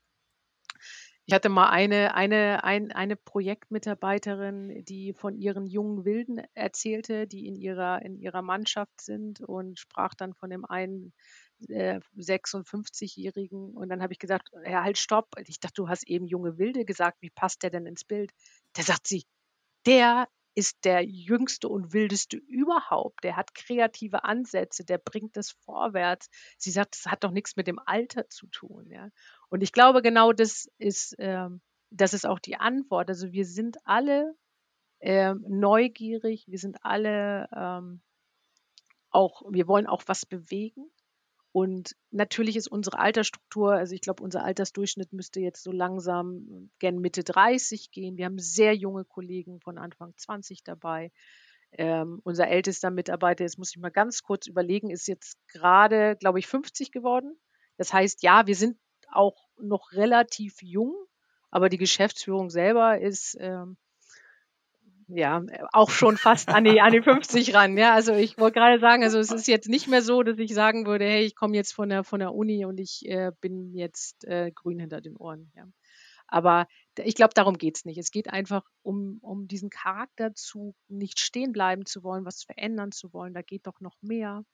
ich hatte mal eine, eine, ein, eine Projektmitarbeiterin, die von ihren jungen Wilden erzählte, die in ihrer, in ihrer Mannschaft sind und sprach dann von dem einen äh, 56-Jährigen. Und dann habe ich gesagt, ja, halt, stopp. Ich dachte, du hast eben junge Wilde gesagt. Wie passt der denn ins Bild? Der sagt sie, der ist der jüngste und wildeste überhaupt. Der hat kreative Ansätze, der bringt es vorwärts. Sie sagt, das hat doch nichts mit dem Alter zu tun. Ja? Und ich glaube, genau das ist, ähm, das ist auch die Antwort. Also wir sind alle ähm, neugierig, wir sind alle ähm, auch, wir wollen auch was bewegen. Und natürlich ist unsere Altersstruktur, also ich glaube, unser Altersdurchschnitt müsste jetzt so langsam gern Mitte 30 gehen. Wir haben sehr junge Kollegen von Anfang 20 dabei. Ähm, unser ältester Mitarbeiter, jetzt muss ich mal ganz kurz überlegen, ist jetzt gerade, glaube ich, 50 geworden. Das heißt, ja, wir sind auch noch relativ jung, aber die Geschäftsführung selber ist ähm, ja, auch schon fast an die, an die 50 ran. Ja, also ich wollte gerade sagen, also es ist jetzt nicht mehr so, dass ich sagen würde, hey, ich komme jetzt von der, von der Uni und ich äh, bin jetzt äh, grün hinter den Ohren. Ja. Aber ich glaube, darum geht es nicht. Es geht einfach um, um diesen Charakterzug, nicht stehen bleiben zu wollen, was verändern zu wollen. Da geht doch noch mehr.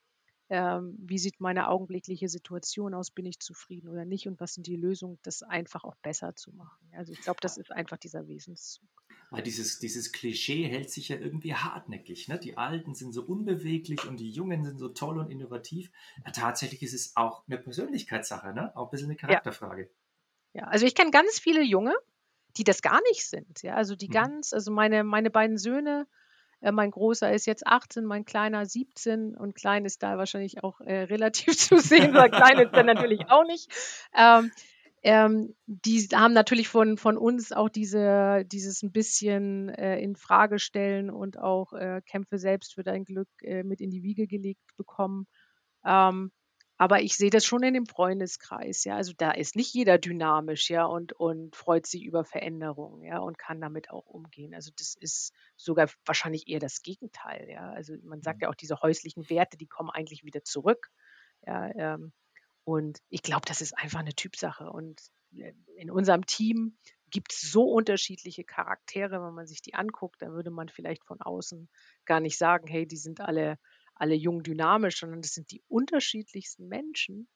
Ähm, wie sieht meine augenblickliche Situation aus? Bin ich zufrieden oder nicht? Und was sind die Lösungen, das einfach auch besser zu machen? Also ich glaube, das ist einfach dieser Wesenszug. Weil dieses, dieses Klischee hält sich ja irgendwie hartnäckig. Ne? Die Alten sind so unbeweglich und die Jungen sind so toll und innovativ. Ja, tatsächlich ist es auch eine Persönlichkeitssache, ne? auch ein bisschen eine Charakterfrage. Ja, ja also ich kenne ganz viele Junge, die das gar nicht sind. Ja? Also die mhm. ganz, also meine, meine beiden Söhne, äh, mein Großer ist jetzt 18, mein Kleiner 17 und Klein ist da wahrscheinlich auch äh, relativ zu sehen, weil Klein ist dann natürlich auch nicht. Ähm, ähm, die haben natürlich von, von uns auch diese, dieses ein bisschen äh, in Frage stellen und auch äh, Kämpfe selbst für dein Glück äh, mit in die Wiege gelegt bekommen. Ähm, aber ich sehe das schon in dem Freundeskreis, ja. Also da ist nicht jeder dynamisch, ja, und, und freut sich über Veränderungen, ja, und kann damit auch umgehen. Also das ist sogar wahrscheinlich eher das Gegenteil, ja. Also man sagt mhm. ja auch, diese häuslichen Werte, die kommen eigentlich wieder zurück. Ja, ähm, und ich glaube, das ist einfach eine Typsache. Und äh, in unserem Team gibt es so unterschiedliche Charaktere, wenn man sich die anguckt, da würde man vielleicht von außen gar nicht sagen, hey, die sind alle, alle jung dynamisch, sondern das sind die unterschiedlichsten Menschen.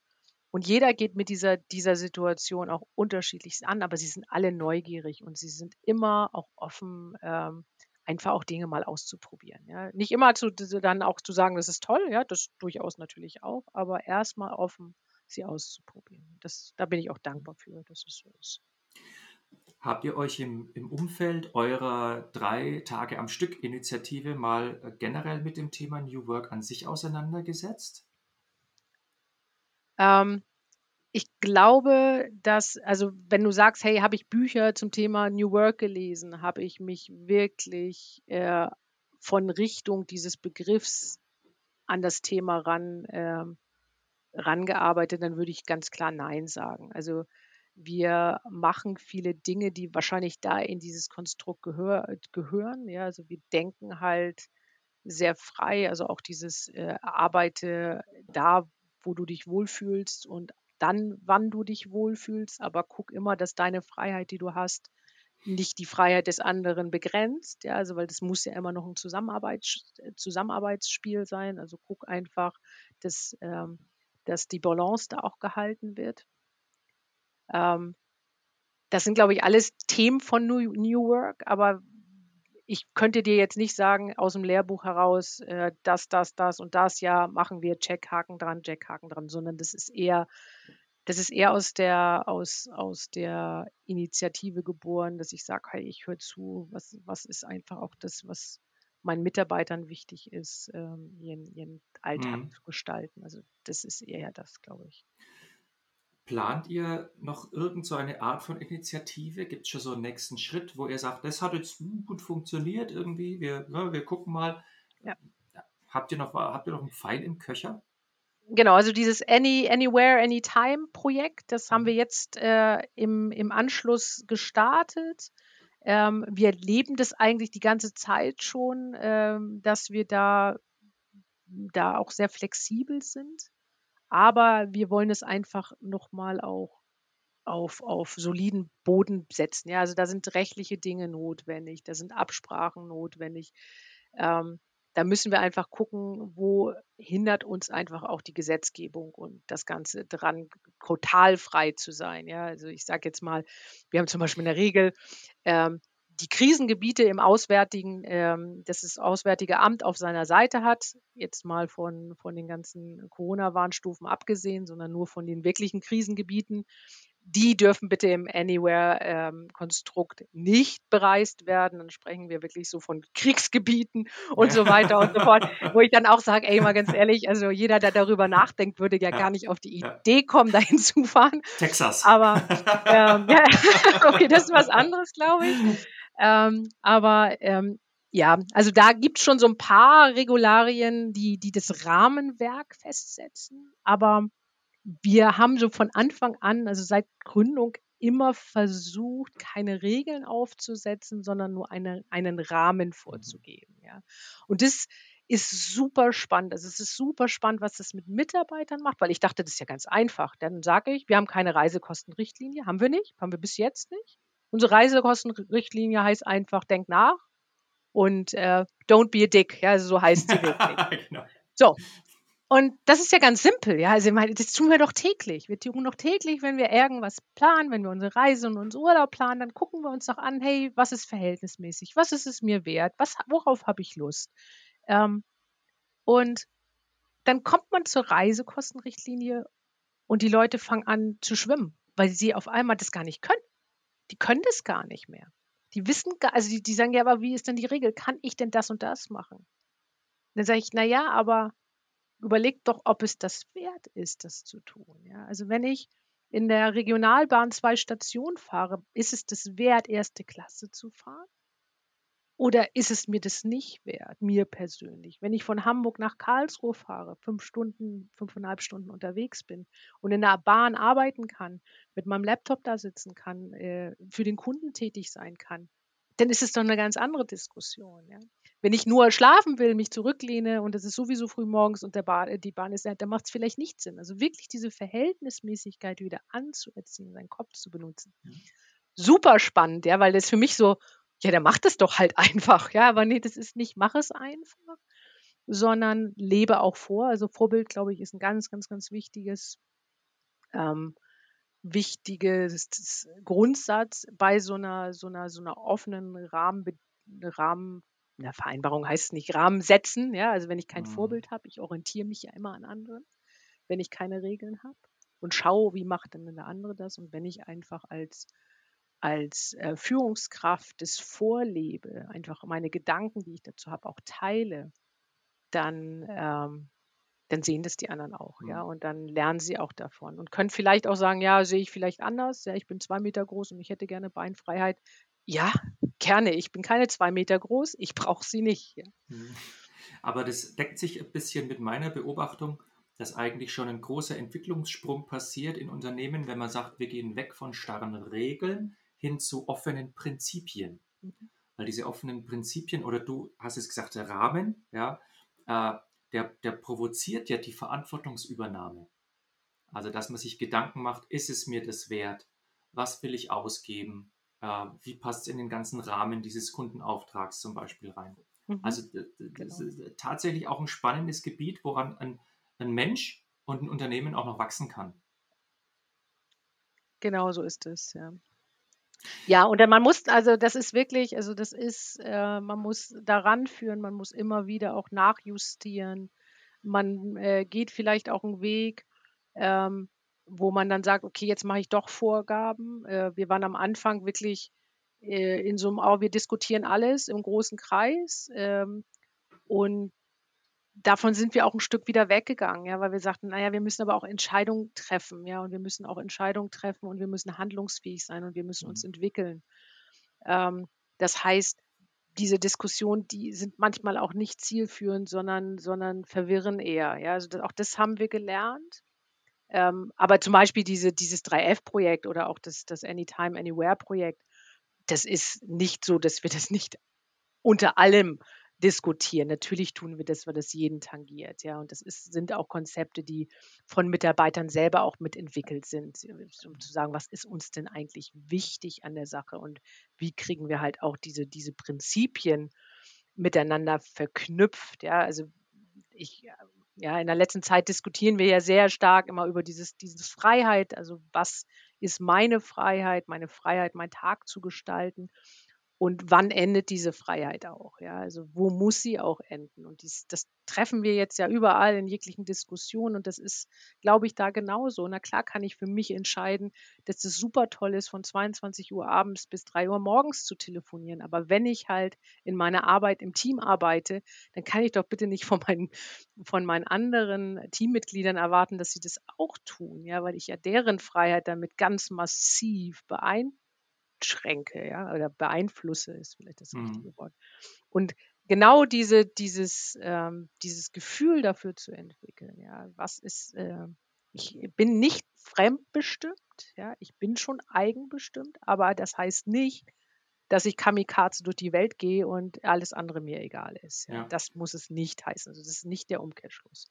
Und jeder geht mit dieser, dieser Situation auch unterschiedlichst an, aber sie sind alle neugierig und sie sind immer auch offen, ähm, einfach auch Dinge mal auszuprobieren. Ja. Nicht immer zu, dann auch zu sagen, das ist toll, ja, das durchaus natürlich auch, aber erstmal offen sie auszuprobieren. Das, da bin ich auch dankbar für, dass es so ist. Habt ihr euch im, im Umfeld eurer drei Tage am Stück Initiative mal äh, generell mit dem Thema New Work an sich auseinandergesetzt? Ähm, ich glaube, dass, also wenn du sagst, hey, habe ich Bücher zum Thema New Work gelesen, habe ich mich wirklich äh, von Richtung dieses Begriffs an das Thema ran äh, rangearbeitet, dann würde ich ganz klar Nein sagen. Also wir machen viele Dinge, die wahrscheinlich da in dieses Konstrukt gehör, gehören. Ja, also wir denken halt sehr frei, also auch dieses äh, arbeite da, wo du dich wohlfühlst und dann, wann du dich wohlfühlst, aber guck immer, dass deine Freiheit, die du hast, nicht die Freiheit des anderen begrenzt, ja, also weil das muss ja immer noch ein Zusammenarbeits Zusammenarbeitsspiel sein. Also guck einfach, dass ähm, dass die Balance da auch gehalten wird. Ähm, das sind, glaube ich, alles Themen von New, New, Work, aber ich könnte dir jetzt nicht sagen aus dem Lehrbuch heraus, äh, das, das, das und das, ja, machen wir Checkhaken dran, Checkhaken dran, sondern das ist eher, das ist eher aus der, aus, aus der Initiative geboren, dass ich sage, hey, ich höre zu, was, was ist einfach auch das, was meinen Mitarbeitern wichtig ist, ähm, ihren, ihren Alltag mhm. zu gestalten. Also das ist eher das, glaube ich. Plant ihr noch irgendeine so Art von Initiative? Gibt es schon so einen nächsten Schritt, wo ihr sagt, das hat jetzt gut funktioniert irgendwie, wir, ja, ne, wir gucken mal. Ja. Habt, ihr noch, habt ihr noch einen Pfeil im Köcher? Genau, also dieses Any, Anywhere, Anytime Projekt, das haben mhm. wir jetzt äh, im, im Anschluss gestartet. Ähm, wir leben das eigentlich die ganze Zeit schon, ähm, dass wir da, da auch sehr flexibel sind. Aber wir wollen es einfach nochmal auch auf, auf soliden Boden setzen. Ja, also da sind rechtliche Dinge notwendig, da sind Absprachen notwendig. Ähm, da müssen wir einfach gucken, wo hindert uns einfach auch die Gesetzgebung und das Ganze dran, total frei zu sein. Ja, also ich sage jetzt mal, wir haben zum Beispiel eine Regel, ähm, die Krisengebiete im Auswärtigen, ähm, das das Auswärtige Amt auf seiner Seite hat, jetzt mal von, von den ganzen Corona-Warnstufen abgesehen, sondern nur von den wirklichen Krisengebieten, die dürfen bitte im Anywhere-Konstrukt ähm, nicht bereist werden. Dann sprechen wir wirklich so von Kriegsgebieten und so weiter und so fort, wo ich dann auch sage, ey, mal ganz ehrlich, also jeder, der darüber nachdenkt, würde ja, ja. gar nicht auf die Idee kommen, dahin zu fahren. Texas. Aber ähm, ja, okay, das ist was anderes, glaube ich. Ähm, aber ähm, ja, also da gibt es schon so ein paar Regularien, die, die das Rahmenwerk festsetzen. Aber wir haben so von Anfang an, also seit Gründung, immer versucht, keine Regeln aufzusetzen, sondern nur eine, einen Rahmen mhm. vorzugeben. Ja. Und das ist super spannend. Also es ist super spannend, was das mit Mitarbeitern macht, weil ich dachte, das ist ja ganz einfach. Dann sage ich, wir haben keine Reisekostenrichtlinie, haben wir nicht, haben wir bis jetzt nicht. Unsere Reisekostenrichtlinie heißt einfach, denk nach und äh, don't be a dick, ja, also so heißt sie wirklich. genau. So, und das ist ja ganz simpel, ja. Also ich meine, das tun wir doch täglich. Wir tun doch täglich, wenn wir irgendwas planen, wenn wir unsere Reise und unseren Urlaub planen, dann gucken wir uns doch an, hey, was ist verhältnismäßig? Was ist es mir wert? Was, worauf habe ich Lust? Ähm, und dann kommt man zur Reisekostenrichtlinie und die Leute fangen an zu schwimmen, weil sie auf einmal das gar nicht können. Die können das gar nicht mehr. Die wissen gar, also die, die sagen ja, aber wie ist denn die Regel? Kann ich denn das und das machen? Dann sage ich, na ja, aber überlegt doch, ob es das wert ist, das zu tun. Ja? Also wenn ich in der Regionalbahn zwei Stationen fahre, ist es das wert, erste Klasse zu fahren? Oder ist es mir das nicht wert, mir persönlich? Wenn ich von Hamburg nach Karlsruhe fahre, fünf Stunden, fünfeinhalb Stunden unterwegs bin und in der Bahn arbeiten kann, mit meinem Laptop da sitzen kann, äh, für den Kunden tätig sein kann, dann ist es doch eine ganz andere Diskussion. Ja? Wenn ich nur schlafen will, mich zurücklehne und es ist sowieso früh morgens und der Bahn, die Bahn ist, dann macht es vielleicht nicht Sinn. Also wirklich diese Verhältnismäßigkeit wieder anzuerziehen, seinen Kopf zu benutzen. Mhm. Super spannend, ja, weil das für mich so, ja, der macht es doch halt einfach, ja, aber nee, das ist nicht, mach es einfach, sondern lebe auch vor. Also Vorbild, glaube ich, ist ein ganz, ganz, ganz wichtiges ähm, wichtiges Grundsatz bei so einer, so einer, so einer offenen Rahmen, Rahmen na, Vereinbarung heißt nicht Rahmen setzen, ja, also wenn ich kein mhm. Vorbild habe, ich orientiere mich ja immer an anderen, wenn ich keine Regeln habe und schaue, wie macht denn der andere das und wenn ich einfach als als äh, Führungskraft das vorlebe, einfach meine Gedanken, die ich dazu habe, auch teile, dann ähm, dann sehen das die anderen auch, ja, mhm. und dann lernen sie auch davon und können vielleicht auch sagen, ja, sehe ich vielleicht anders, ja, ich bin zwei Meter groß und ich hätte gerne Beinfreiheit. Ja, gerne, ich bin keine zwei Meter groß, ich brauche sie nicht. Mhm. Aber das deckt sich ein bisschen mit meiner Beobachtung, dass eigentlich schon ein großer Entwicklungssprung passiert in Unternehmen, wenn man sagt, wir gehen weg von starren Regeln hin zu offenen Prinzipien. Mhm. Weil diese offenen Prinzipien, oder du hast es gesagt, der Rahmen, ja, äh, der, der provoziert ja die Verantwortungsübernahme. Also, dass man sich Gedanken macht, ist es mir das wert? Was will ich ausgeben? Äh, wie passt es in den ganzen Rahmen dieses Kundenauftrags zum Beispiel rein? Mhm. Also, das genau. ist tatsächlich auch ein spannendes Gebiet, woran ein, ein Mensch und ein Unternehmen auch noch wachsen kann. Genau so ist es, ja. Ja, und man muss, also das ist wirklich, also das ist, äh, man muss daran führen, man muss immer wieder auch nachjustieren. Man äh, geht vielleicht auch einen Weg, ähm, wo man dann sagt, okay, jetzt mache ich doch Vorgaben. Äh, wir waren am Anfang wirklich äh, in so einem, oh, wir diskutieren alles im großen Kreis. Ähm, und davon sind wir auch ein Stück wieder weggegangen, ja, weil wir sagten, naja, wir müssen aber auch Entscheidungen treffen, ja, und wir müssen auch Entscheidungen treffen und wir müssen handlungsfähig sein und wir müssen uns mhm. entwickeln. Ähm, das heißt, diese Diskussionen, die sind manchmal auch nicht zielführend, sondern, sondern verwirren eher. Ja, also das, auch das haben wir gelernt. Ähm, aber zum Beispiel diese, dieses 3F-Projekt oder auch das, das Anytime, Anywhere-Projekt, das ist nicht so, dass wir das nicht unter allem diskutieren. Natürlich tun wir das, weil das jeden tangiert, ja. Und das ist, sind auch Konzepte, die von Mitarbeitern selber auch mitentwickelt sind, um zu sagen, was ist uns denn eigentlich wichtig an der Sache und wie kriegen wir halt auch diese, diese Prinzipien miteinander verknüpft, ja. Also ich, ja, in der letzten Zeit diskutieren wir ja sehr stark immer über dieses, dieses Freiheit, also was ist meine Freiheit, meine Freiheit, meinen Tag zu gestalten und wann endet diese Freiheit auch? Ja, also wo muss sie auch enden? Und dies, das treffen wir jetzt ja überall in jeglichen Diskussionen und das ist, glaube ich, da genauso. Na klar kann ich für mich entscheiden, dass es super toll ist, von 22 Uhr abends bis 3 Uhr morgens zu telefonieren. Aber wenn ich halt in meiner Arbeit im Team arbeite, dann kann ich doch bitte nicht von meinen, von meinen anderen Teammitgliedern erwarten, dass sie das auch tun, ja, weil ich ja deren Freiheit damit ganz massiv beeinflusse einschränke, ja, oder beeinflusse ist vielleicht das Mhm. richtige Wort. Und genau diese, dieses, ähm, dieses Gefühl dafür zu entwickeln, ja, was ist, äh, ich bin nicht fremdbestimmt, ja, ich bin schon eigenbestimmt, aber das heißt nicht, dass ich Kamikaze durch die Welt gehe und alles andere mir egal ist. Ja. Ja. Das muss es nicht heißen. Also das ist nicht der Umkehrschluss.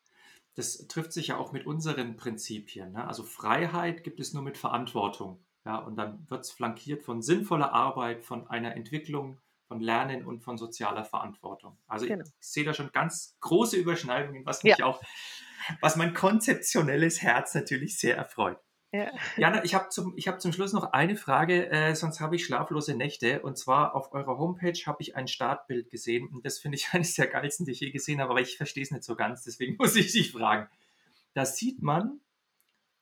Das trifft sich ja auch mit unseren Prinzipien. Ne? Also Freiheit gibt es nur mit Verantwortung. Ja, und dann wird es flankiert von sinnvoller Arbeit, von einer Entwicklung, von Lernen und von sozialer Verantwortung. Also Genau. ich sehe da schon ganz große Überschneidungen, was mich Ja. auch, was mein konzeptionelles Herz natürlich sehr erfreut. Ja. Jana, ich habe zum, ich hab zum Schluss noch eine Frage, äh, sonst habe ich schlaflose Nächte. Und zwar auf eurer Homepage habe ich ein Startbild gesehen und das finde ich eines der geilsten, die ich je gesehen habe, aber ich verstehe es nicht so ganz, deswegen muss ich dich fragen. Da sieht man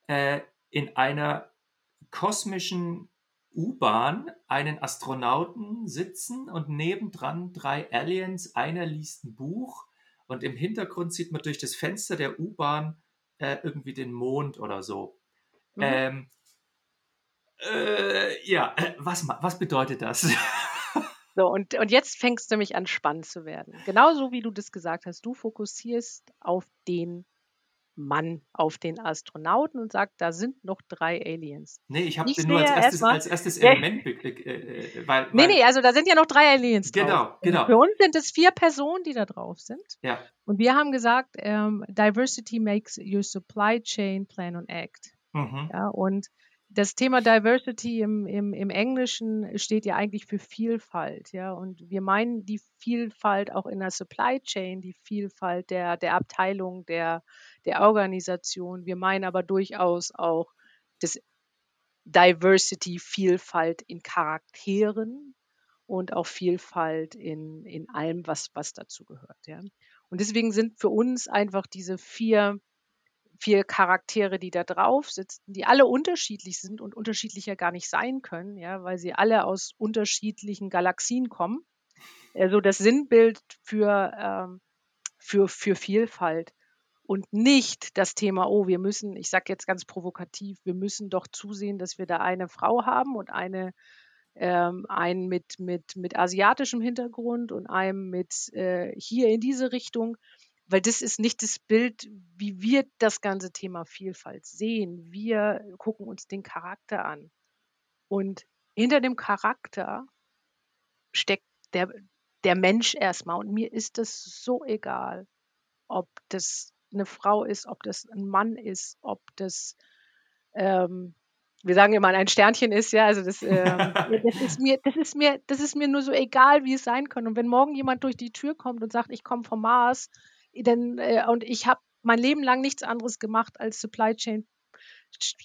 äh, in einer kosmischen U-Bahn einen Astronauten sitzen und nebendran drei Aliens. Einer liest ein Buch und im Hintergrund sieht man durch das Fenster der U-Bahn äh, irgendwie den Mond oder so. Mhm. Ähm, äh, ja, äh, was, was bedeutet das? So, und, und jetzt fängst du nämlich an, spannend zu werden. Genauso wie du das gesagt hast, du fokussierst auf den Mann, auf den Astronauten und sagst, da sind noch drei Aliens. nee, ich habe den nur als erstes, erstmal- als erstes Ja. Element, be- äh, äh, weil, Nee, weil, nee, also da sind ja noch drei Aliens drauf. Genau, genau. Für uns sind es vier Personen, die da drauf sind. ja, Und wir haben gesagt, ähm, Diversity makes your supply chain plan and act. mhm, Ja, und das Thema Diversity im, im, im Englischen steht ja eigentlich für Vielfalt, ja. Und wir meinen die Vielfalt auch in der Supply Chain, die Vielfalt der, der Abteilung, der, der Organisation. Wir meinen aber durchaus auch das Diversity, Vielfalt in Charakteren und auch Vielfalt in, in allem, was, was dazu gehört, ja. Und deswegen sind für uns einfach diese vier vier Charaktere, die da drauf sitzen, die alle unterschiedlich sind und unterschiedlicher gar nicht sein können, ja, weil sie alle aus unterschiedlichen Galaxien kommen. Also das Sinnbild für, ähm, für, für Vielfalt und nicht das Thema, oh, wir müssen, ich sage jetzt ganz provokativ, wir müssen doch zusehen, dass wir da eine Frau haben und eine ähm, einen mit, mit, mit asiatischem Hintergrund und einem mit äh, hier in diese Richtung, weil das ist nicht das Bild, wie wir das ganze Thema Vielfalt sehen. Wir gucken uns den Charakter an. Und hinter dem Charakter steckt der, der Mensch erstmal. Und mir ist das so egal, ob das eine Frau ist, ob das ein Mann ist, ob das, ähm, wir sagen immer, ein Sternchen ist, ja, also das, ähm, das ist mir, das ist mir, das ist mir nur so egal, wie es sein kann. Und wenn morgen jemand durch die Tür kommt und sagt, ich komme vom Mars, dann, äh, und ich habe mein Leben lang nichts anderes gemacht als Supply Chain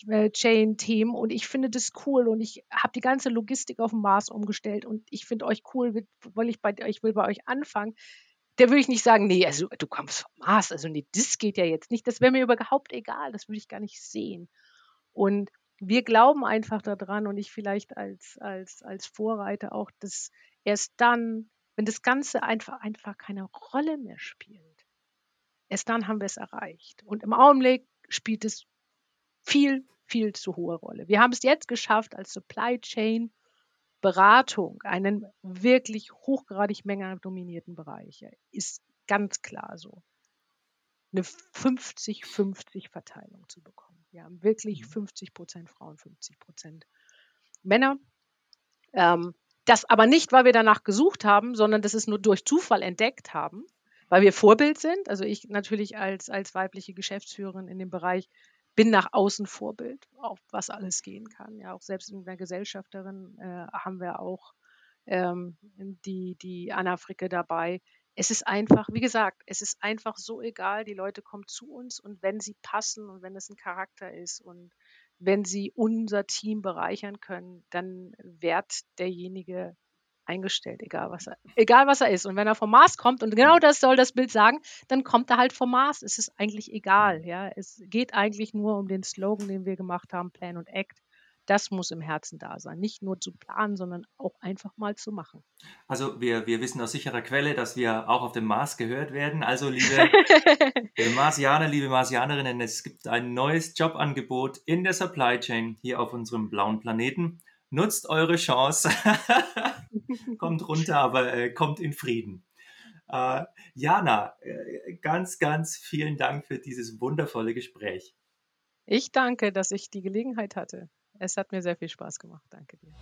äh, Chain-Themen und ich finde das cool und ich habe die ganze Logistik auf dem Mars umgestellt und ich finde euch cool, will ich bei ich will bei euch anfangen. Der würde ich nicht sagen, nee, also du kommst vom Mars, also nee, das geht ja jetzt nicht. Das wäre mir überhaupt egal, das würde ich gar nicht sehen. Und wir glauben einfach daran und ich vielleicht als, als, als Vorreiter auch, dass erst dann, wenn das Ganze einfach, einfach keine Rolle mehr spielt, erst dann haben wir es erreicht. Und im Augenblick spielt es viel, viel zu hohe Rolle. Wir haben es jetzt geschafft, als Supply Chain Beratung einen wirklich hochgradig männerdominierten Bereich. Ist ganz klar so. Eine 50-50 Verteilung zu bekommen. Wir haben wirklich 50 Prozent Frauen, 50 Prozent Männer. Ähm, das aber nicht, weil wir danach gesucht haben, sondern das ist nur durch Zufall entdeckt haben, weil wir Vorbild sind. Also ich natürlich als, als weibliche Geschäftsführerin in dem Bereich bin nach außen Vorbild, auf was alles gehen kann. Ja, auch selbst in der Gesellschafterin äh, haben wir auch ähm, die, die Anna Fricke dabei. Es ist einfach, wie gesagt, es ist einfach so egal. Die Leute kommen zu uns und wenn sie passen und wenn es ein Charakter ist und wenn sie unser Team bereichern können, dann wehrt derjenige eingestellt, egal was er, egal was er ist. Und wenn er vom Mars kommt und genau das soll das Bild sagen, dann kommt er halt vom Mars. Es ist eigentlich egal, ja. Es geht eigentlich nur um den Slogan, den wir gemacht haben, Plan und Act. Das muss im Herzen da sein. Nicht nur zu planen, sondern auch einfach mal zu machen. Also wir, wir wissen aus sicherer Quelle, dass wir auch auf dem Mars gehört werden. Also liebe, liebe Marsianer, liebe Marsianerinnen, es gibt ein neues Jobangebot in der Supply Chain hier auf unserem blauen Planeten. Nutzt eure Chance. kommt runter, aber äh, kommt in Frieden. Äh, Jana, äh, ganz, ganz vielen Dank für dieses wundervolle Gespräch. Ich danke, dass ich die Gelegenheit hatte. Es hat mir sehr viel Spaß gemacht. Danke dir.